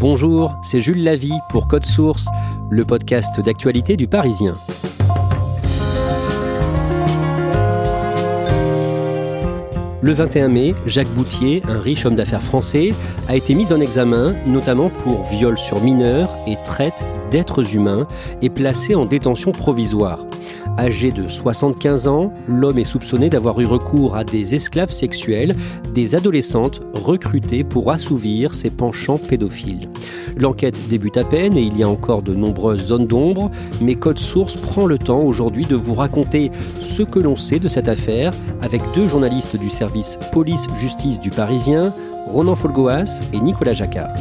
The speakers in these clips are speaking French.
Bonjour, c'est Jules Lavie pour Code Source, le podcast d'actualité du Parisien. Le 21 mai, Jacques Boutier, un riche homme d'affaires français, a été mis en examen, notamment pour viol sur mineurs et traite d'êtres humains, et placé en détention provisoire. Âgé de 75 ans, l'homme est soupçonné d'avoir eu recours à des esclaves sexuels, des adolescentes recrutées pour assouvir ses penchants pédophiles. L'enquête débute à peine et il y a encore de nombreuses zones d'ombre, mais Code Source prend le temps aujourd'hui de vous raconter ce que l'on sait de cette affaire avec deux journalistes du service police-justice du Parisien, Ronan Folgoas et Nicolas Jacquard.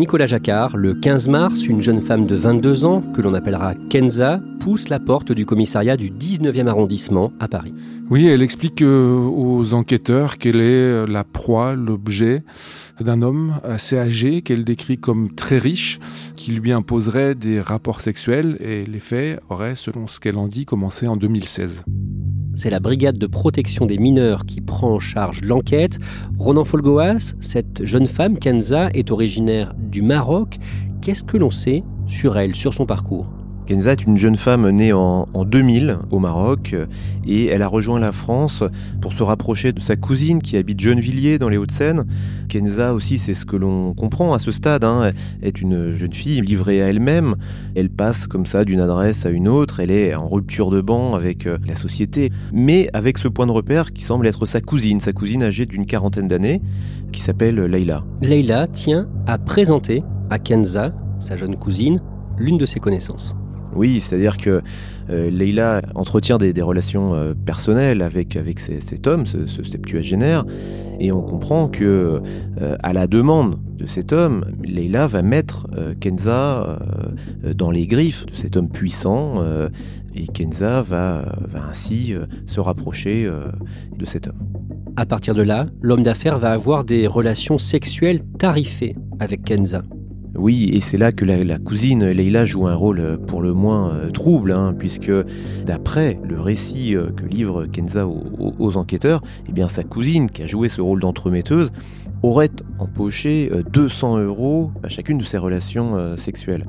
Nicolas Jacquard, le 15 mars, une jeune femme de 22 ans, que l'on appellera Kenza, pousse la porte du commissariat du 19e arrondissement à Paris. Oui, elle explique euh, aux enquêteurs qu'elle est la proie, l'objet d'un homme assez âgé, qu'elle décrit comme très riche, qui lui imposerait des rapports sexuels et les faits auraient, selon ce qu'elle en dit, commencé en 2016. C'est la brigade de protection des mineurs qui prend en charge l'enquête. Ronan Folgoas, cette jeune femme, Kenza, est originaire du Maroc. Qu'est-ce que l'on sait sur elle, sur son parcours? Kenza est une jeune femme née en, en 2000 au Maroc et elle a rejoint la France pour se rapprocher de sa cousine qui habite Gennevilliers dans les Hauts-de-Seine. Kenza aussi, c'est ce que l'on comprend à ce stade, hein, est une jeune fille livrée à elle-même. Elle passe comme ça d'une adresse à une autre, elle est en rupture de banc avec euh, la société, mais avec ce point de repère qui semble être sa cousine, sa cousine âgée d'une quarantaine d'années, qui s'appelle Leïla. Leïla tient à présenter à Kenza, sa jeune cousine, l'une de ses connaissances. Oui, c'est-à-dire que euh, Leïla entretient des, relations euh, personnelles avec, avec cet homme, ce, septuagénaire, et on comprend que, euh, à la demande de cet homme, Leïla va mettre Kenza dans les griffes de cet homme puissant, et Kenza va, ainsi se rapprocher de cet homme. À partir de là, l'homme d'affaires va avoir des relations sexuelles tarifées avec Kenza. Oui, et c'est là que la, cousine Leïla joue un rôle euh, pour le moins euh, trouble, hein, puisque d'après le récit euh, que livre Kenza aux, enquêteurs, eh bien sa cousine, qui a joué ce rôle d'entremetteuse, aurait empoché euh, 200 euros à chacune de ses relations sexuelles.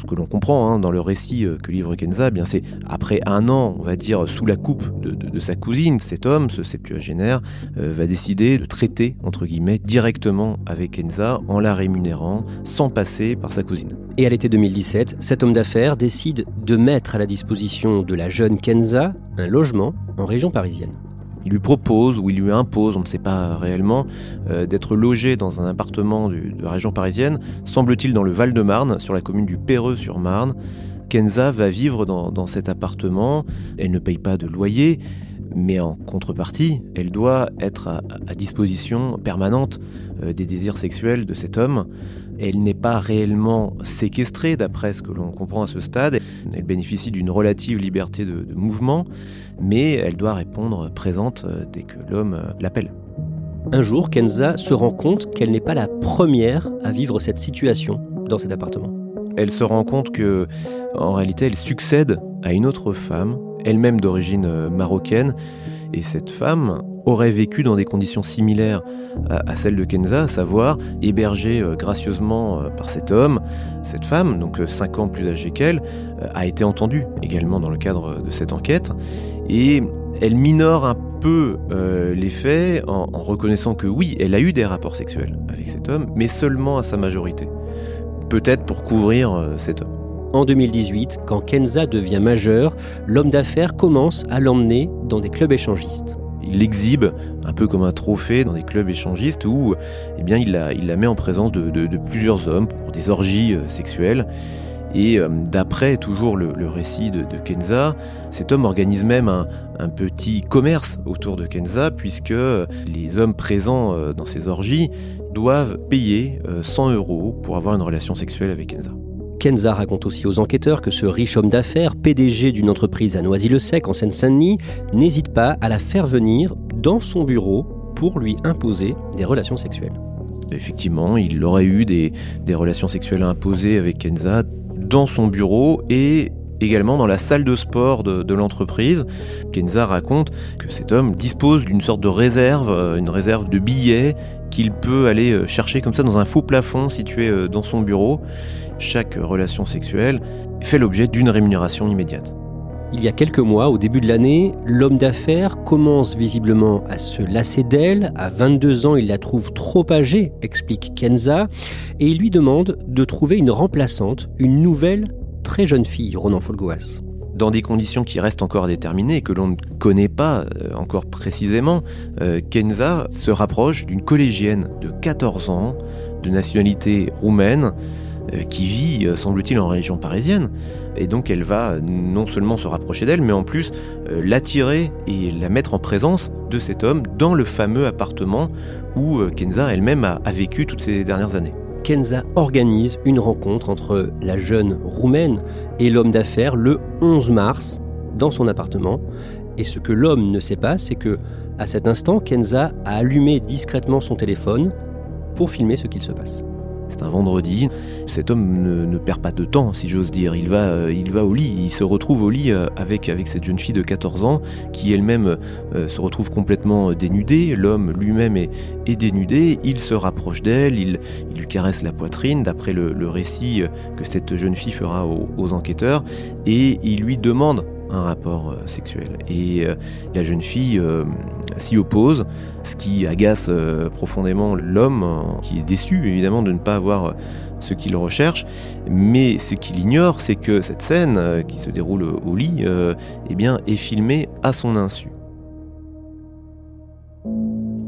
Ce que l'on comprend hein, dans le récit euh, que livre Kenza, eh c'est après un an, on va dire, sous la coupe de sa cousine, cet homme, ce septuagénaire, euh, va décider de traiter, entre guillemets, directement avec Kenza en la rémunérant, sans passer par sa cousine. Et à l'été 2017, cet homme d'affaires décide de mettre à la disposition de la jeune Kenza un logement en région parisienne. Il lui propose ou il lui impose, on ne sait pas réellement, euh, d'être logé dans un appartement de la région parisienne, semble-t-il dans le Val-de-Marne, sur la commune du Perreux-sur-Marne. Kenza va vivre dans, cet appartement, elle ne paye pas de loyer, mais en contrepartie, elle doit être à, à disposition permanente euh, des désirs sexuels de cet homme. Elle n'est pas réellement séquestrée, d'après ce que l'on comprend à ce stade. Elle bénéficie d'une relative liberté de, de mouvement, mais elle doit répondre présente euh, dès que l'homme euh, l'appelle. Un jour, Kenza se rend compte qu'elle n'est pas la première à vivre cette situation dans cet appartement. Elle se rend compte que, en réalité, elle succède à une autre femme, elle-même d'origine euh, marocaine, et cette femme aurait vécu dans des conditions similaires à, celles de Kenza, à savoir hébergée euh, gracieusement euh, par cet homme. Cette femme, donc 5 ans plus âgée qu'elle, euh, a été entendue également dans le cadre de cette enquête, et elle minore un peu euh, les faits en, reconnaissant que oui, elle a eu des rapports sexuels avec cet homme, mais seulement à sa majorité. Peut-être pour couvrir euh, cet homme. En 2018, quand Kenza devient majeure, l'homme d'affaires commence à l'emmener dans des clubs échangistes. Il l'exhibe un peu comme un trophée dans des clubs échangistes où eh il, la, met en présence de, plusieurs hommes pour des orgies euh, sexuelles. Et euh, d'après toujours le, récit de, Kenza, cet homme organise même un, un, petit commerce autour de Kenza, puisque les hommes présents euh, dans ces orgies doivent payer 100 euros pour avoir une relation sexuelle avec Kenza. Kenza raconte aussi aux enquêteurs que ce riche homme d'affaires, PDG d'une entreprise à Noisy-le-Sec en Seine-Saint-Denis, n'hésite pas à la faire venir dans son bureau pour lui imposer des relations sexuelles. Effectivement, il aurait eu des, relations sexuelles imposées avec Kenza dans son bureau et également dans la salle de sport de, l'entreprise. Kenza raconte que cet homme dispose d'une sorte de réserve, euh, une réserve de billets qu'il peut aller euh, chercher comme ça dans un faux plafond situé euh, dans son bureau chaque relation sexuelle fait l'objet d'une rémunération immédiate. Il y a quelques mois, au début de l'année, l'homme d'affaires commence visiblement à se lasser d'elle. À 22 ans, il la trouve trop âgée, explique Kenza, et il lui demande de trouver une remplaçante, une nouvelle très jeune fille, Ronan Folgoas. Dans des conditions qui restent encore déterminées et que l'on ne connaît pas euh, encore précisément, euh, Kenza se rapproche d'une collégienne de 14 ans, de nationalité roumaine, euh, qui vit, semble-t-il, en région parisienne. Et donc elle va non seulement se rapprocher d'elle, mais en plus l'attirer et la mettre en présence de cet homme dans le fameux appartement où Kenza elle-même a, vécu toutes ces dernières années. Kenza organise une rencontre entre la jeune roumaine et l'homme d'affaires le 11 mars dans son appartement. Et ce que l'homme ne sait pas, c'est que à cet instant, Kenza a allumé discrètement son téléphone pour filmer ce qu'il se passe. C'est un vendredi. Cet homme ne, perd pas de temps, si j'ose dire. Il va, euh, il va au lit, il se retrouve au lit euh, avec, cette jeune fille de 14 ans qui elle-même euh, se retrouve complètement dénudée. L'homme lui-même est, dénudé. Il se rapproche d'elle, il, lui caresse la poitrine, d'après le, récit que cette jeune fille fera aux enquêteurs, et il lui demande un rapport euh, sexuel. Et euh, la jeune fille euh, s'y oppose, ce qui agace profondément l'homme, qui est déçu évidemment de ne pas avoir ce qu'il recherche. Mais ce qu'il ignore, c'est que cette scène qui se déroule au lit eh bien, est filmée à son insu.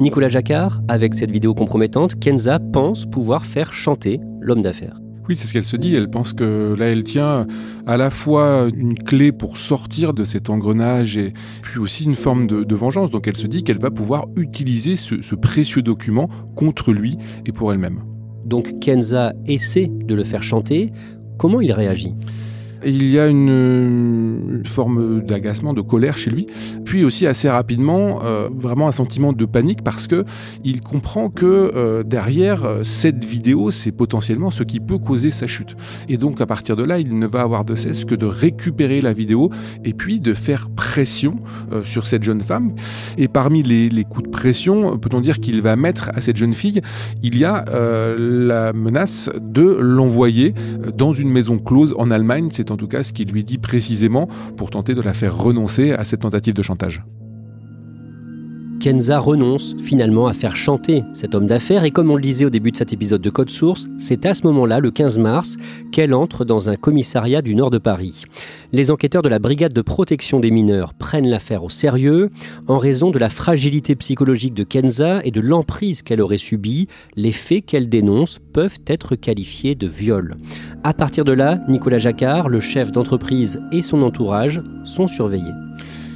Nicolas Jacquard, avec cette vidéo compromettante, Kenza pense pouvoir faire chanter l'homme d'affaires. Oui, c'est ce qu'elle se dit. Elle pense que là, elle tient à la fois une clé pour sortir de cet engrenage et puis aussi une forme de, vengeance. Donc elle se dit qu'elle va pouvoir utiliser ce précieux document contre lui et pour elle-même. Donc Kenza essaie de le faire chanter. Comment il réagit? Il y a une, forme d'agacement, de colère chez lui, puis aussi assez rapidement, euh, vraiment un sentiment de panique parce que il comprend que euh, derrière euh, cette vidéo, c'est potentiellement ce qui peut causer sa chute. Et donc à partir de là, il ne va avoir de cesse que de récupérer la vidéo et puis de faire pression sur cette jeune femme. Et parmi les, les coups de peut-on dire qu'il va mettre à cette jeune fille, il y a la menace de l'envoyer dans une maison close en Allemagne. C'est en tout cas ce qu'il lui dit précisément pour tenter de la faire renoncer à cette tentative de chantage. Kenza renonce finalement à faire chanter cet homme d'affaires et comme on le disait au début de cet épisode de Code Source, c'est à ce moment-là, le 15 mars, qu'elle entre dans un commissariat du nord de Paris. Les enquêteurs de la brigade de protection des mineurs prennent l'affaire au sérieux en raison de la fragilité psychologique de Kenza et de l'emprise qu'elle aurait subie. Les faits qu'elle dénonce peuvent être qualifiés de viol. À partir de là, Nicolas Jacquard, le chef d'entreprise et son entourage sont surveillés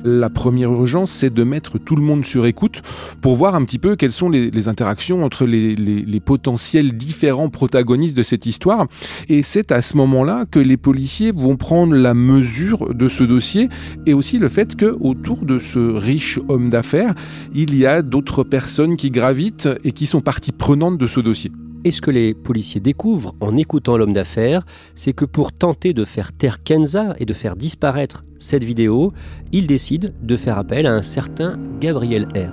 la première urgence, c'est de mettre tout le monde sur écoute pour voir un petit peu quelles sont les, interactions entre les, potentiels différents protagonistes de cette histoire. Et c'est à ce moment-là que les policiers vont prendre la mesure de ce dossier et aussi le fait que autour de ce riche homme d'affaires, il y a d'autres personnes qui gravitent et qui sont partie prenante de ce dossier. Et ce que les policiers découvrent en écoutant l'homme d'affaires, c'est que pour tenter de faire taire Kenza et de faire disparaître cette vidéo, ils décident de faire appel à un certain Gabriel R.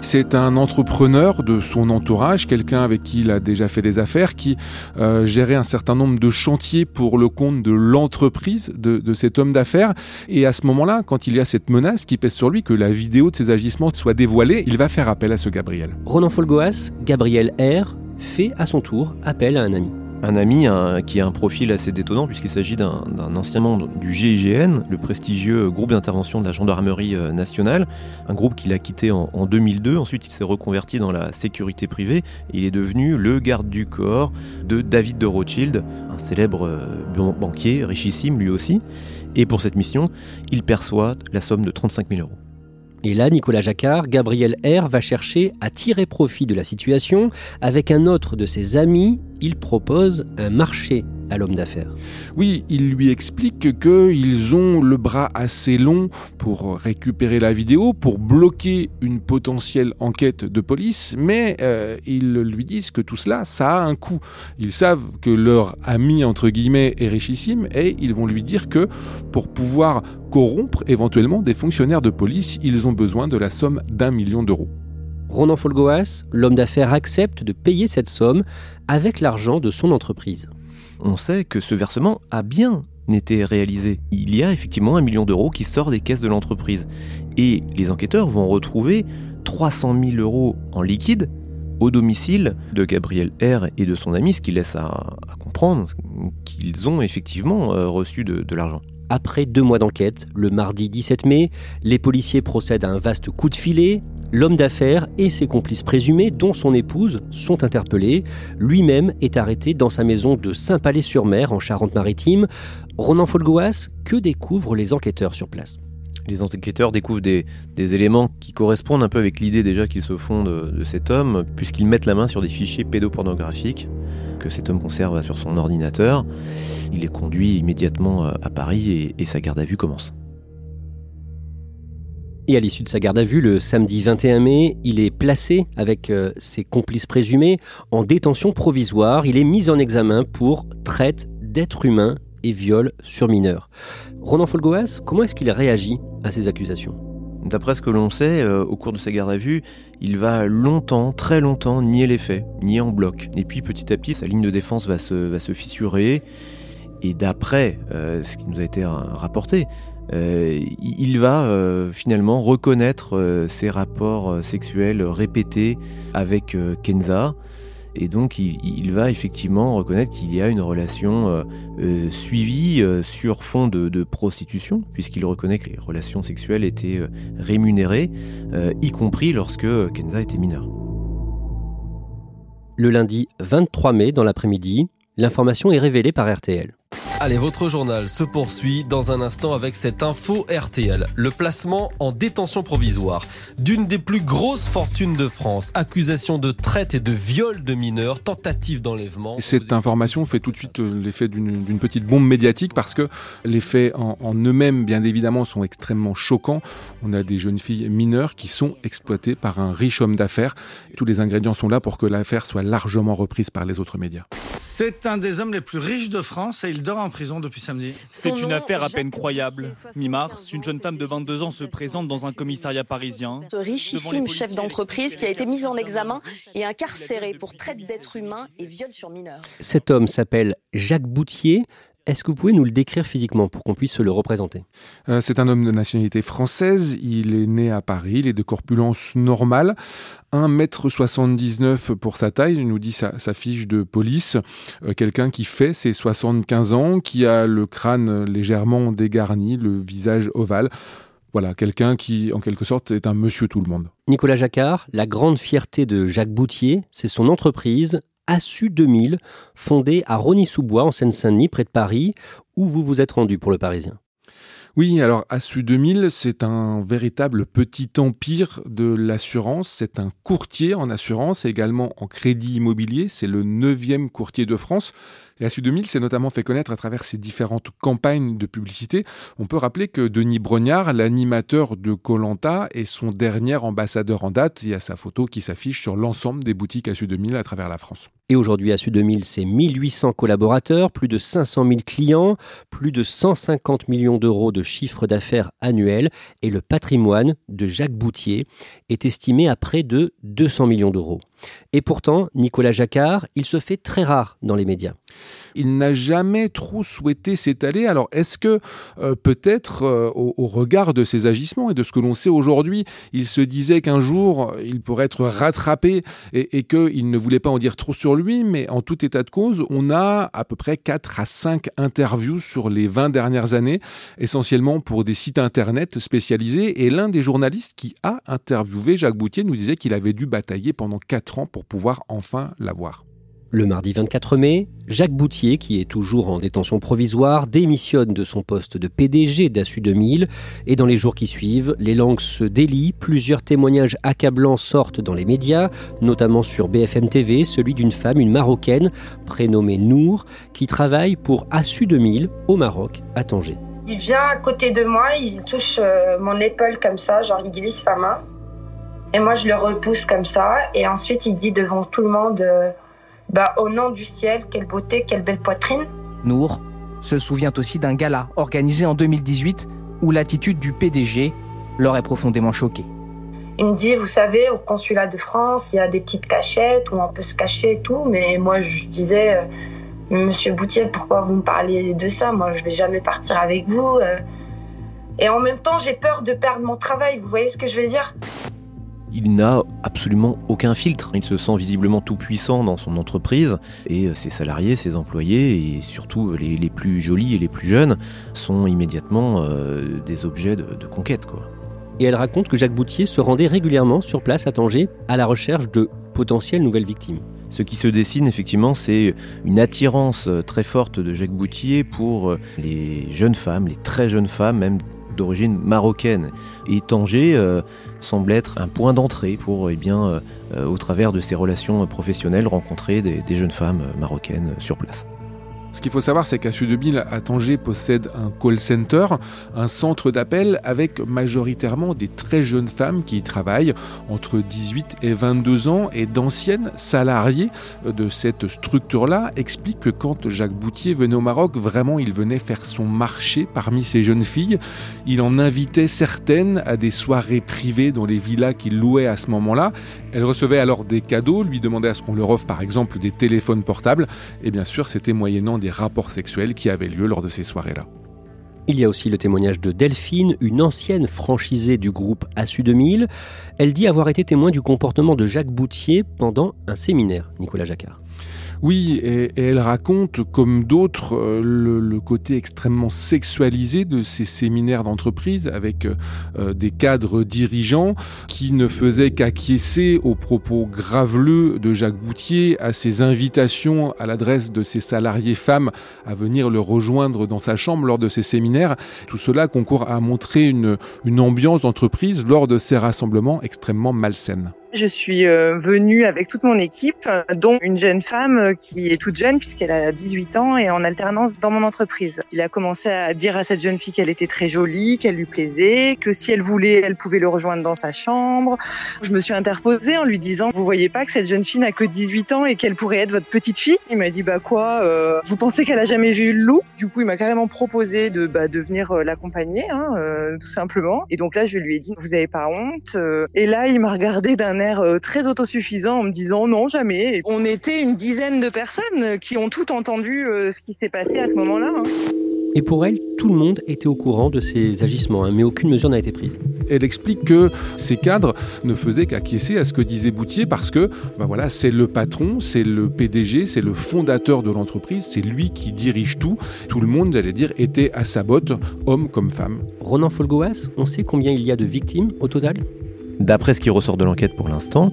C'est un entrepreneur de son entourage, quelqu'un avec qui il a déjà fait des affaires, qui euh, gérait un certain nombre de chantiers pour le compte de l'entreprise de, de, cet homme d'affaires. Et à ce moment-là, quand il y a cette menace qui pèse sur lui, que la vidéo de ses agissements soit dévoilée, il va faire appel à ce Gabriel. Ronan Folgoas, Gabriel R, fait à son tour appel à un ami. un ami qui a un profil assez détonnant puisqu'il s'agit d'un ancien membre du GIGN, le prestigieux groupe d'intervention de la gendarmerie euh, nationale, un groupe qu'il a quitté en, 2002. Ensuite, il s'est reconverti dans la sécurité privée et il est devenu le garde du corps de David de Rothschild, un célèbre euh, banquier richissime lui aussi. Et pour cette mission, il perçoit la somme de 35 000 euros. Et là, Nicolas Jacquard, Gabriel R va chercher à tirer profit de la situation. Avec un autre de ses amis, il propose un marché à l'homme d'affaires. Oui, il lui explique qu'ils ont le bras assez long pour récupérer la vidéo, pour bloquer une potentielle enquête de police, mais euh, ils lui disent que tout cela, ça a un coût. Ils savent que leur ami, entre guillemets, est richissime, et ils vont lui dire que pour pouvoir corrompre éventuellement des fonctionnaires de police, ils ont besoin de la somme d'un million d'euros. Ronan Folgoas, l'homme d'affaires, accepte de payer cette somme avec l'argent de son entreprise on sait que ce versement a bien été réalisé. Il y a effectivement un million d'euros qui sort des caisses de l'entreprise. Et les enquêteurs vont retrouver 300 000 euros en liquide au domicile de Gabriel R et de son ami, ce qui laisse à, comprendre qu'ils ont effectivement euh, reçu de, de l'argent. Après deux mois d'enquête, le mardi 17 mai, les policiers procèdent à un vaste coup de filet L'homme d'affaires et ses complices présumés, dont son épouse, sont interpellés. Lui-même est arrêté dans sa maison de Saint-Palais-sur-Mer, en Charente-Maritime. Ronan Folgoas, que découvrent les enquêteurs sur place? Les enquêteurs découvrent des, éléments qui correspondent un peu avec l'idée déjà qu'ils se font de, cet homme, puisqu'ils mettent la main sur des fichiers pédopornographiques que cet homme conserve sur son ordinateur. Il est conduit immédiatement à Paris et sa garde à vue commence. Et à l'issue de sa garde à vue, le samedi 21 mai, il est placé avec euh, ses complices présumés en détention provisoire. Il est mis en examen pour traite d'êtres humains et viol sur mineurs. Ronan Folgoas, comment est-ce qu'il réagit à ces accusations? D'après ce que l'on sait, euh, au cours de sa garde à vue, il va longtemps, très longtemps, nier les faits, nier en bloc. Et puis petit à petit, sa ligne de défense va se, fissurer. Et d'après euh, ce qui nous a été rapporté, euh, il va euh, finalement reconnaître euh, ses rapports sexuels répétés avec Kenza. Et donc il, va effectivement reconnaître qu'il y a une relation suivie sur fond de, prostitution, puisqu'il reconnaît que les relations sexuelles étaient rémunérées, y compris lorsque Kenza était mineure. Le lundi 23 mai, dans l'après-midi, l'information est révélée par RTL. Allez, votre journal se poursuit dans un instant avec cette info RTL. Le placement en détention provisoire d'une des plus grosses fortunes de France. Accusation de traite et de viol de mineurs, tentative d'enlèvement. Cette information fait tout de suite euh, l'effet d'une petite bombe médiatique parce que les faits en, en eux-mêmes, bien évidemment, sont extrêmement choquants. On a des jeunes filles mineures qui sont exploitées par un riche homme d'affaires. Tous les ingrédients sont là pour que l'affaire soit largement reprise par les autres médias. C'est un des hommes les plus riches de France et il dort en prison depuis samedi. C'est une affaire à peine croyable. Mi-mars, une jeune femme de 22 ans se présente dans un commissariat parisien. Ce richissime chef d'entreprise qui a été mis en examen et incarcéré pour traite d'êtres humains et viol sur mineurs. Cet homme s'appelle Jacques Boutier. Est-ce que vous pouvez nous le décrire physiquement pour qu'on puisse se le représenter? Euh, C'est un homme de nationalité française, il est né à Paris, il est de corpulence normale, 1m79 pour sa taille, nous dit sa, fiche de police, euh, quelqu'un qui fait ses 75 ans, qui a le crâne légèrement dégarni, le visage ovale. Voilà, quelqu'un qui, en quelque sorte, est un monsieur tout le monde. Nicolas Jacquard, la grande fierté de Jacques Boutier, c'est son entreprise, ASU 2000, fondé à Rony-sous-Bois, en Seine-Saint-Denis, près de Paris, où vous vous êtes rendu pour le Parisien. Oui, alors ASU 2000, c'est un véritable petit empire de l'assurance. C'est un courtier en assurance, également en crédit immobilier. C'est le neuvième courtier de France. ASU 2000 s'est notamment fait connaître à travers ses différentes campagnes de publicité. On peut rappeler que Denis Brognard, l'animateur de Colanta, est son dernier ambassadeur en date. Il y a sa photo qui s'affiche sur l'ensemble des boutiques ASU 2000 à travers la France. Et aujourd'hui, ASU 2000, c'est 1800 collaborateurs, plus de 500 000 clients, plus de 150 millions d'euros de chiffre d'affaires annuel et le patrimoine de Jacques Boutier est estimé à près de 200 millions d'euros. Et pourtant, Nicolas Jacquard, il se fait très rare dans les médias il n'a jamais trop souhaité s'étaler. Alors est-ce que euh, peut-être euh, au, regard de ses agissements et de ce que l'on sait aujourd'hui, il se disait qu'un jour il pourrait être rattrapé et, et qu'il ne voulait pas en dire trop sur lui, mais en tout état de cause, on a à peu près 4 à 5 interviews sur les 20 dernières années, essentiellement pour des sites internet spécialisés. Et l'un des journalistes qui a interviewé Jacques Boutier nous disait qu'il avait dû batailler pendant 4 ans pour pouvoir enfin l'avoir. Le mardi 24 mai, Jacques Boutier, qui est toujours en détention provisoire, démissionne de son poste de PDG d'Assu 2000 et dans les jours qui suivent, les langues se délient, plusieurs témoignages accablants sortent dans les médias, notamment sur BFM TV, celui d'une femme, une Marocaine, prénommée Nour, qui travaille pour Assu 2000 au Maroc, à Tanger. Il vient à côté de moi, il touche euh, mon épaule comme ça, genre il glisse sa main. Et moi je le repousse comme ça, et ensuite il dit devant tout le monde... Bah, au nom du ciel, quelle beauté, quelle belle poitrine. Nour se souvient aussi d'un gala organisé en 2018 où l'attitude du PDG l'aurait profondément choqué. Il me dit, vous savez, au consulat de France, il y a des petites cachettes où on peut se cacher et tout. Mais moi, je disais, euh, Monsieur Boutier, pourquoi vous me parlez de ça? Moi, je vais jamais partir avec vous. Euh. Et en même temps, j'ai peur de perdre mon travail. Vous voyez ce que je veux dire? Il n'a absolument aucun filtre. Il se sent visiblement tout puissant dans son entreprise et ses salariés, ses employés et surtout les, plus jolis et les plus jeunes sont immédiatement euh, des objets de, conquête. Quoi. Et elle raconte que Jacques Boutier se rendait régulièrement sur place à Tanger à la recherche de potentielles nouvelles victimes. Ce qui se dessine effectivement, c'est une attirance très forte de Jacques Boutier pour les jeunes femmes, les très jeunes femmes, même d'origine marocaine. Et Tanger euh, semble être un point d'entrée pour, eh bien, euh, au travers de ses relations professionnelles, rencontrer des jeunes femmes marocaines sur place. Ce qu'il faut savoir, c'est qu'à Sud-2000, à Tanger, possède un call center, un centre d'appel avec majoritairement des très jeunes femmes qui y travaillent entre 18 et 22 ans et d'anciennes salariées de cette structure-là expliquent que quand Jacques Boutier venait au Maroc, vraiment, il venait faire son marché parmi ces jeunes filles. Il en invitait certaines à des soirées privées dans les villas qu'il louait à ce moment-là. Elles recevaient alors des cadeaux, lui demandaient à ce qu'on leur offre par exemple des téléphones portables, et bien sûr, c'était moyennant des rapports sexuels qui avaient lieu lors de ces soirées-là. Il y a aussi le témoignage de Delphine, une ancienne franchisée du groupe ASU 2000. Elle dit avoir été témoin du comportement de Jacques Boutier pendant un séminaire, Nicolas Jacquard. Oui, et, elle raconte, comme d'autres, euh, le, côté extrêmement sexualisé de ces séminaires d'entreprise avec euh, euh, des cadres dirigeants qui ne faisaient qu'acquiescer aux propos graveleux de Jacques Boutier, à ses invitations à l'adresse de ses salariés femmes à venir le rejoindre dans sa chambre lors de ces séminaires. Tout cela concourt à montrer une, une ambiance d'entreprise lors de ces rassemblements extrêmement malsaines. Je suis euh, venue avec toute mon équipe, dont une jeune femme euh, qui est toute jeune puisqu'elle a 18 ans et en alternance dans mon entreprise. Il a commencé à dire à cette jeune fille qu'elle était très jolie, qu'elle lui plaisait, que si elle voulait, elle pouvait le rejoindre dans sa chambre. Je me suis interposée en lui disant, vous voyez pas que cette jeune fille n'a que 18 ans et qu'elle pourrait être votre petite fille? Il m'a dit, bah quoi, euh, vous pensez qu'elle a jamais vu le loup? Du coup, il m'a carrément proposé de, bah, de venir l'accompagner, hein, tout simplement. Et donc là, je lui ai dit, vous avez pas honte Et là, il m'a regardé d'un air euh, très autosuffisant en me disant non, jamais. on était une dizaine de personnes qui ont tout entendu euh, ce qui s'est passé à ce moment-là. Hein. Et pour elle, tout le monde était au courant de ces agissements, hein, mais aucune mesure n'a été prise. Elle explique que ces cadres ne faisaient qu'acquiescer à ce que disait Boutier parce que ben voilà, c'est le patron, c'est le PDG, c'est le fondateur de l'entreprise, c'est lui qui dirige tout. Tout le monde, j'allais dire, était à sa botte, homme comme femme. Ronan Folgoas, on sait combien il y a de victimes au total? D'après ce qui ressort de l'enquête pour l'instant,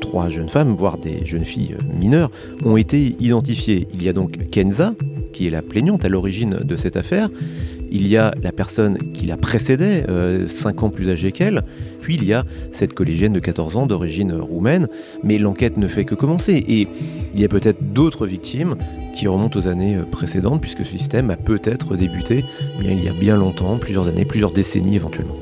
trois jeunes femmes, voire des jeunes filles mineures, ont été identifiées. Il y a donc Kenza, qui est la plaignante à l'origine de cette affaire. Il y a la personne qui la précédait, euh, 5 ans plus âgée qu'elle. Puis il y a cette collégienne de 14 ans d'origine roumaine. Mais l'enquête ne fait que commencer. Et il y a peut-être d'autres victimes qui remontent aux années précédentes, puisque ce système a peut-être débuté bien, il y a bien longtemps, plusieurs années, plusieurs décennies éventuellement.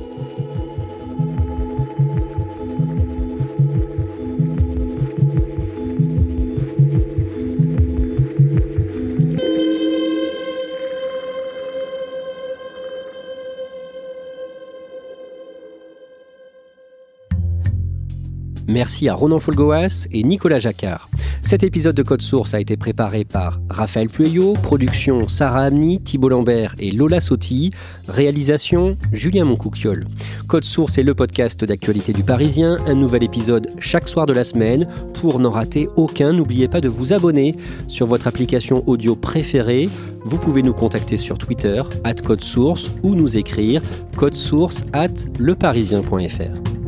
Merci à Ronan Folgoas et Nicolas Jacquard. Cet épisode de Code Source a été préparé par Raphaël Pueyo, production Sarah Amni, Thibault Lambert et Lola Sotti, réalisation Julien Moncouquiol. Code Source est le podcast d'actualité du Parisien, un nouvel épisode chaque soir de la semaine. Pour n'en rater aucun, n'oubliez pas de vous abonner sur votre application audio préférée. Vous pouvez nous contacter sur Twitter, at Code Source, ou nous écrire code source at leparisien.fr.